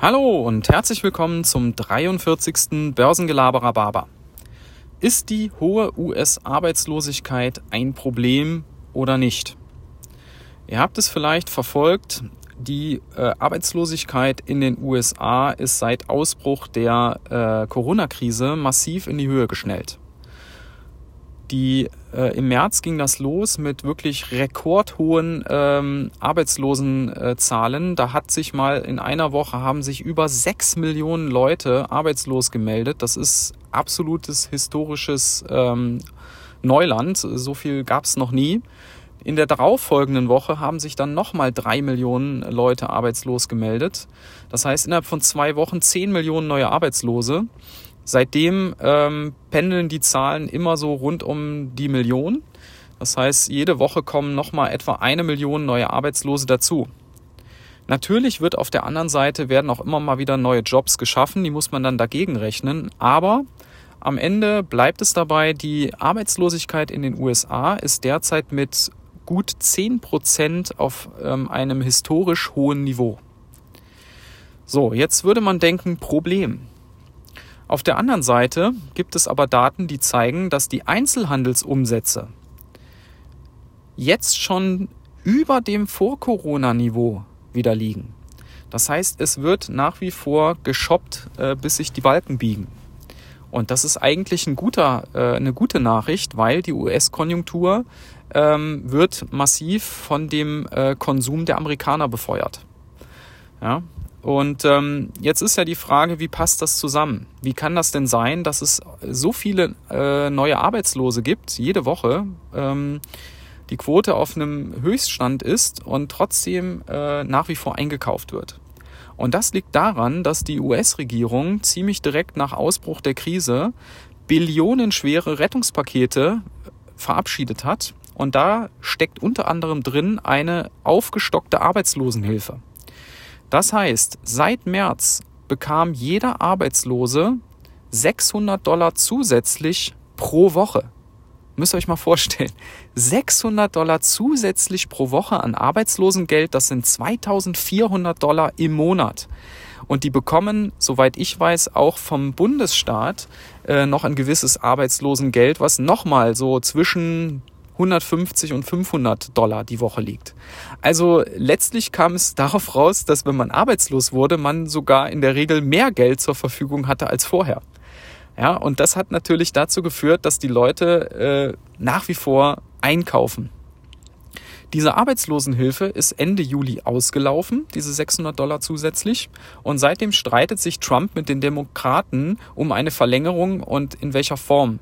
Hallo und herzlich willkommen zum 43. Börsengelaberer Barber. Ist die hohe US-Arbeitslosigkeit ein Problem oder nicht? Ihr habt es vielleicht verfolgt, die äh, Arbeitslosigkeit in den USA ist seit Ausbruch der äh, Corona-Krise massiv in die Höhe geschnellt. Die, äh, Im März ging das los mit wirklich rekordhohen ähm, Arbeitslosenzahlen. Da hat sich mal in einer Woche haben sich über sechs Millionen Leute arbeitslos gemeldet. Das ist absolutes historisches ähm, Neuland. So viel gab es noch nie. In der darauffolgenden Woche haben sich dann nochmal drei Millionen Leute arbeitslos gemeldet. Das heißt, innerhalb von zwei Wochen zehn Millionen neue Arbeitslose. Seitdem ähm, pendeln die Zahlen immer so rund um die Million. Das heißt, jede Woche kommen nochmal etwa eine Million neue Arbeitslose dazu. Natürlich wird auf der anderen Seite werden auch immer mal wieder neue Jobs geschaffen, die muss man dann dagegen rechnen. Aber am Ende bleibt es dabei, die Arbeitslosigkeit in den USA ist derzeit mit gut 10 Prozent auf ähm, einem historisch hohen Niveau. So, jetzt würde man denken, Problem. Auf der anderen Seite gibt es aber Daten, die zeigen, dass die Einzelhandelsumsätze jetzt schon über dem Vor-Corona-Niveau wieder liegen. Das heißt, es wird nach wie vor geshoppt, äh, bis sich die Balken biegen. Und das ist eigentlich ein guter, äh, eine gute Nachricht, weil die US-Konjunktur ähm, wird massiv von dem äh, Konsum der Amerikaner befeuert. Ja, und ähm, jetzt ist ja die Frage, wie passt das zusammen? Wie kann das denn sein, dass es so viele äh, neue Arbeitslose gibt, jede Woche, ähm, die Quote auf einem Höchststand ist und trotzdem äh, nach wie vor eingekauft wird? Und das liegt daran, dass die US-Regierung ziemlich direkt nach Ausbruch der Krise billionenschwere Rettungspakete verabschiedet hat. Und da steckt unter anderem drin eine aufgestockte Arbeitslosenhilfe. Das heißt, seit März bekam jeder Arbeitslose 600 Dollar zusätzlich pro Woche. Müsst ihr euch mal vorstellen. 600 Dollar zusätzlich pro Woche an Arbeitslosengeld, das sind 2400 Dollar im Monat. Und die bekommen, soweit ich weiß, auch vom Bundesstaat äh, noch ein gewisses Arbeitslosengeld, was nochmal so zwischen 150 und 500 Dollar die Woche liegt. Also letztlich kam es darauf raus, dass wenn man arbeitslos wurde, man sogar in der Regel mehr Geld zur Verfügung hatte als vorher. Ja, und das hat natürlich dazu geführt, dass die Leute äh, nach wie vor einkaufen. Diese Arbeitslosenhilfe ist Ende Juli ausgelaufen, diese 600 Dollar zusätzlich. Und seitdem streitet sich Trump mit den Demokraten um eine Verlängerung und in welcher Form.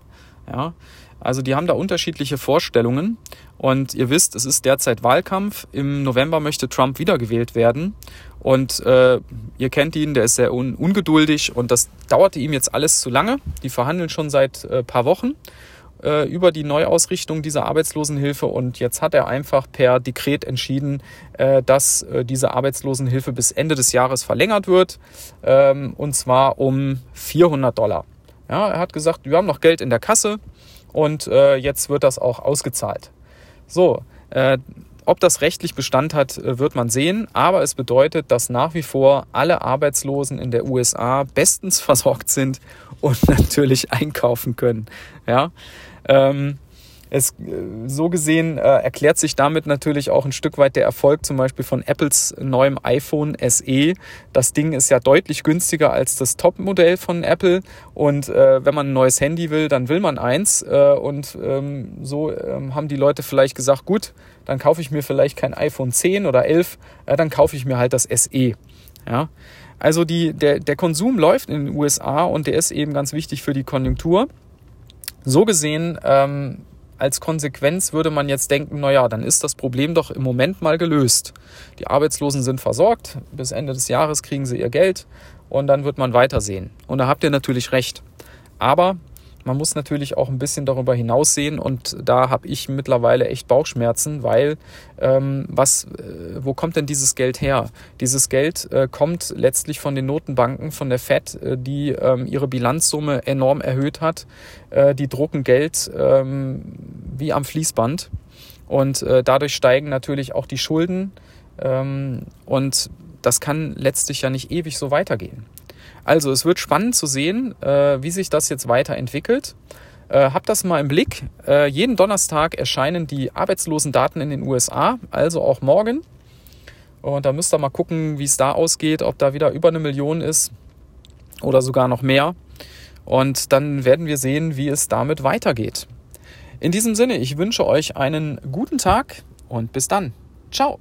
Ja, also die haben da unterschiedliche Vorstellungen. Und ihr wisst, es ist derzeit Wahlkampf. Im November möchte Trump wiedergewählt werden. Und äh, ihr kennt ihn, der ist sehr un ungeduldig und das dauerte ihm jetzt alles zu lange. Die verhandeln schon seit äh, paar Wochen äh, über die Neuausrichtung dieser Arbeitslosenhilfe und jetzt hat er einfach per Dekret entschieden, äh, dass äh, diese Arbeitslosenhilfe bis Ende des Jahres verlängert wird ähm, und zwar um 400 Dollar. Ja, er hat gesagt, wir haben noch Geld in der Kasse und äh, jetzt wird das auch ausgezahlt. So, äh, ob das rechtlich Bestand hat, äh, wird man sehen, aber es bedeutet, dass nach wie vor alle Arbeitslosen in der USA bestens versorgt sind und natürlich einkaufen können. Ja, ähm, es, äh, so gesehen äh, erklärt sich damit natürlich auch ein Stück weit der Erfolg zum Beispiel von Apples neuem iPhone SE. Das Ding ist ja deutlich günstiger als das Top-Modell von Apple und äh, wenn man ein neues Handy will, dann will man eins äh, und ähm, so ähm, haben die Leute vielleicht gesagt, gut, dann kaufe ich mir vielleicht kein iPhone 10 oder 11, äh, dann kaufe ich mir halt das SE. Ja, also die, der, der Konsum läuft in den USA und der ist eben ganz wichtig für die Konjunktur. So gesehen ähm, als Konsequenz würde man jetzt denken, naja, dann ist das Problem doch im Moment mal gelöst. Die Arbeitslosen sind versorgt, bis Ende des Jahres kriegen sie ihr Geld und dann wird man weitersehen. Und da habt ihr natürlich recht. Aber man muss natürlich auch ein bisschen darüber hinaus sehen und da habe ich mittlerweile echt Bauchschmerzen, weil ähm, was, äh, wo kommt denn dieses Geld her? Dieses Geld äh, kommt letztlich von den Notenbanken, von der Fed, äh, die ähm, ihre Bilanzsumme enorm erhöht hat. Äh, die drucken Geld ähm, wie am Fließband und äh, dadurch steigen natürlich auch die Schulden ähm, und das kann letztlich ja nicht ewig so weitergehen. Also es wird spannend zu sehen, äh, wie sich das jetzt weiterentwickelt. Äh, habt das mal im Blick. Äh, jeden Donnerstag erscheinen die Arbeitslosendaten in den USA, also auch morgen. Und da müsst ihr mal gucken, wie es da ausgeht, ob da wieder über eine Million ist oder sogar noch mehr. Und dann werden wir sehen, wie es damit weitergeht. In diesem Sinne, ich wünsche euch einen guten Tag und bis dann. Ciao.